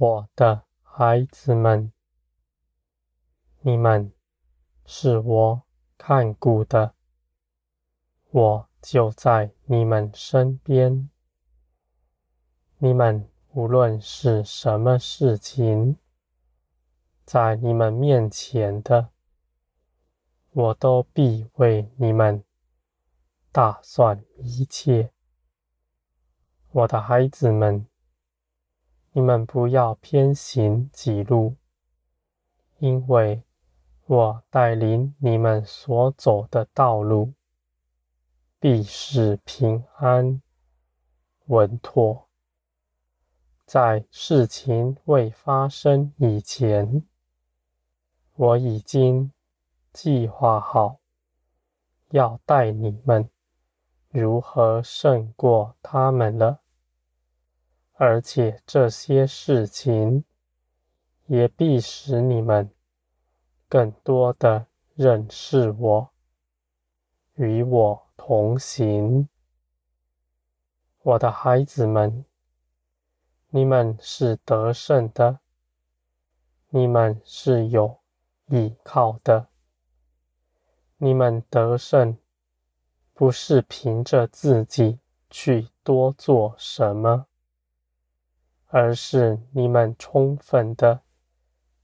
我的孩子们，你们是我看顾的，我就在你们身边。你们无论是什么事情，在你们面前的，我都必为你们打算一切。我的孩子们，你们不要偏行己路，因为我带领你们所走的道路，必是平安稳妥。在事情未发生以前，我已经计划好要带你们如何胜过他们了，而且这些事情也必使你们更多的认识我，与我同行，我的孩子们。你们是得胜的，你们是有依靠的。你们得胜，不是凭着自己去多做什么，而是你们充分的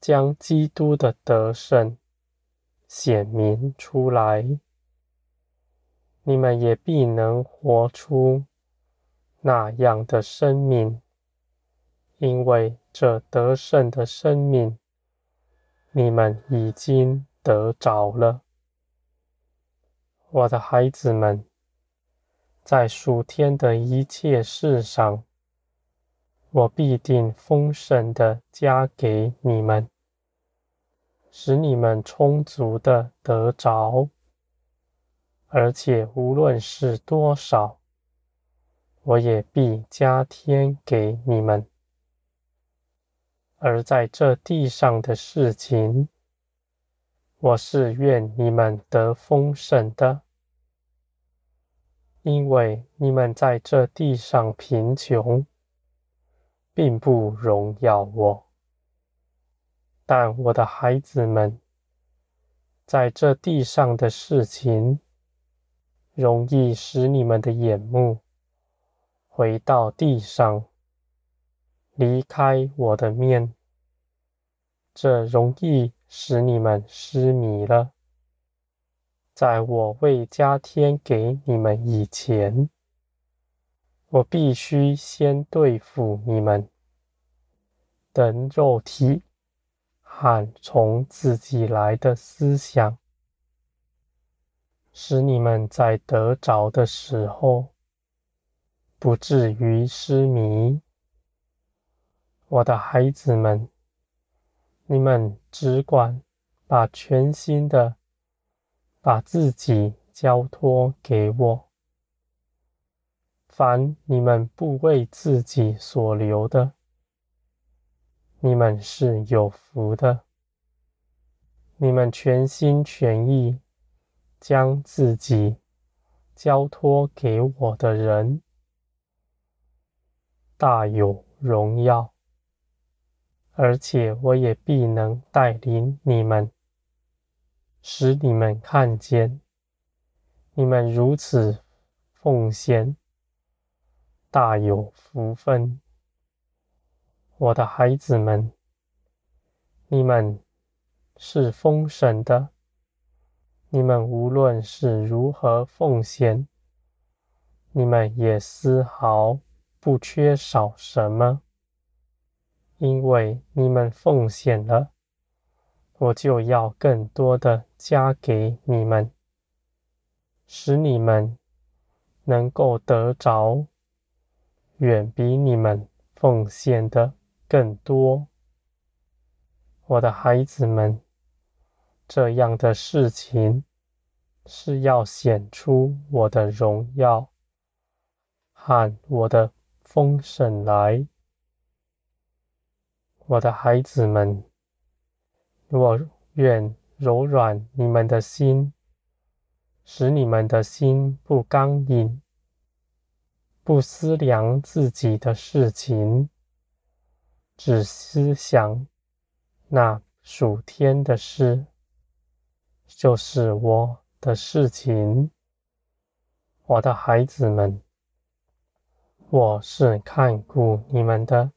将基督的得胜显明出来，你们也必能活出那样的生命。因为这得胜的生命，你们已经得着了，我的孩子们，在数天的一切事上，我必定丰盛的加给你们，使你们充足的得着，而且无论是多少，我也必加添给你们。而在这地上的事情，我是愿你们得丰盛的，因为你们在这地上贫穷，并不荣耀我。但我的孩子们，在这地上的事情，容易使你们的眼目回到地上。离开我的面，这容易使你们失迷了。在我未加添给你们以前，我必须先对付你们等肉体喊从自己来的思想，使你们在得着的时候不至于失迷。我的孩子们，你们只管把全心的把自己交托给我。凡你们不为自己所留的，你们是有福的。你们全心全意将自己交托给我的人，大有荣耀。而且我也必能带领你们，使你们看见，你们如此奉献，大有福分。我的孩子们，你们是丰盛的，你们无论是如何奉献，你们也丝毫不缺少什么。因为你们奉献了，我就要更多的加给你们，使你们能够得着远比你们奉献的更多。我的孩子们，这样的事情是要显出我的荣耀和我的丰盛来。我的孩子们，我愿柔软你们的心，使你们的心不刚硬，不思量自己的事情，只思想那属天的事，就是我的事情。我的孩子们，我是看顾你们的，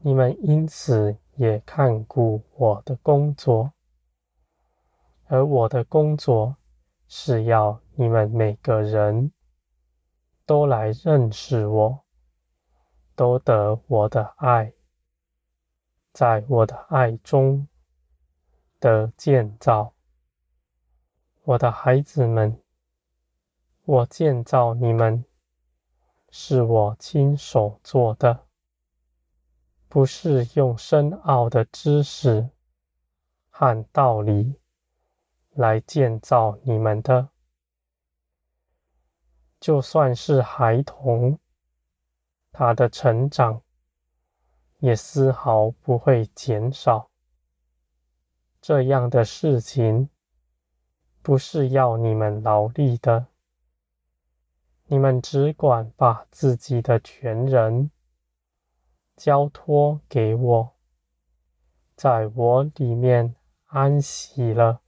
你们因此也看顾我的工作，而我的工作是要你们每个人都来认识我，都得我的爱，在我的爱中得建造。我的孩子们，我建造你们，是我亲手做的，不是用深奥的知识和道理来建造你们的。就算是孩童，他的成长也丝毫不会减少。这样的事情不是要你们劳力的，你们只管把自己的全人交托给我，在我里面安息了，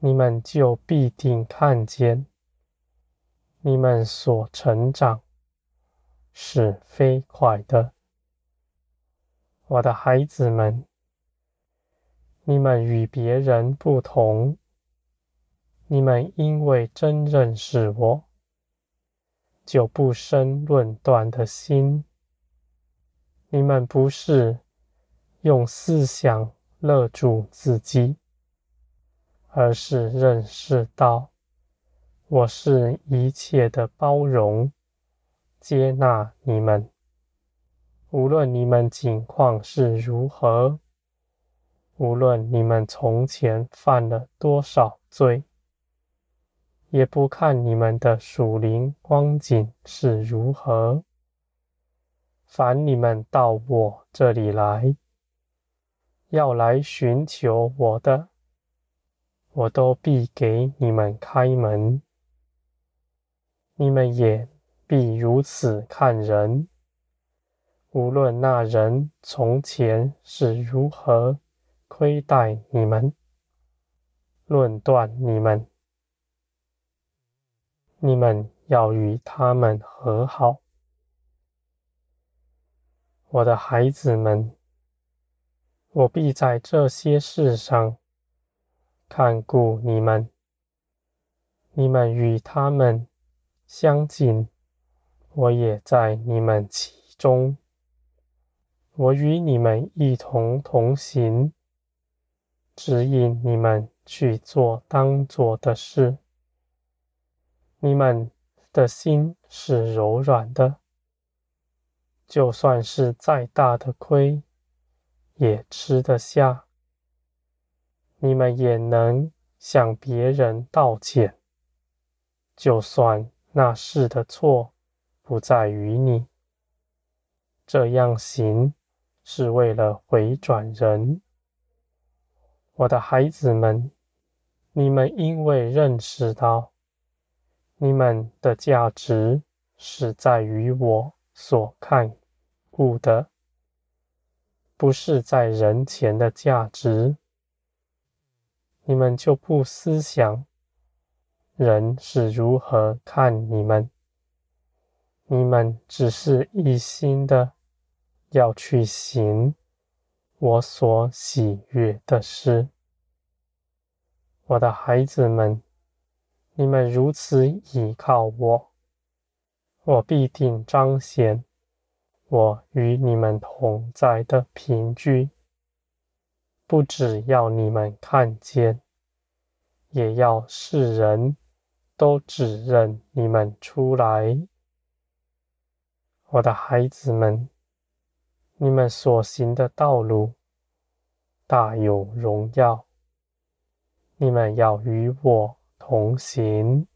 你们就必定看见。你们所成长是飞快的，我的孩子们，你们与别人不同。你们因为真认识我，就不生论断的心。你们不是用思想勒住自己，而是认识到。我是一切的包容，接纳你们，无论你们境况是如何，无论你们从前犯了多少罪，也不看你们的属灵光景是如何。凡你们到我这里来，要来寻求我的，我都必给你们开门。你们也必如此看人，无论那人从前是如何亏待你们、论断你们，你们要与他们和好。我的孩子们，我必在这些事上看顾你们，你们与他们。相近，我也在你们其中。我与你们一同同行，指引你们去做当做的事。你们的心是柔软的，就算是再大的亏，也吃得下。你们也能向别人道歉，就算。那事的错不在于你，这样行是为了回转人。我的孩子们，你们因为认识到你们的价值是在于我所看顾的，不是在人前的价值，你们就不思想。人是如何看你们？你们只是一心的要去行我所喜悦的事。我的孩子们，你们如此倚靠我，我必定彰显我与你们同在的凭据，不只要你们看见，也要世人。都指认你们出来，我的孩子们，你们所行的道路大有荣耀，你们要与我同行。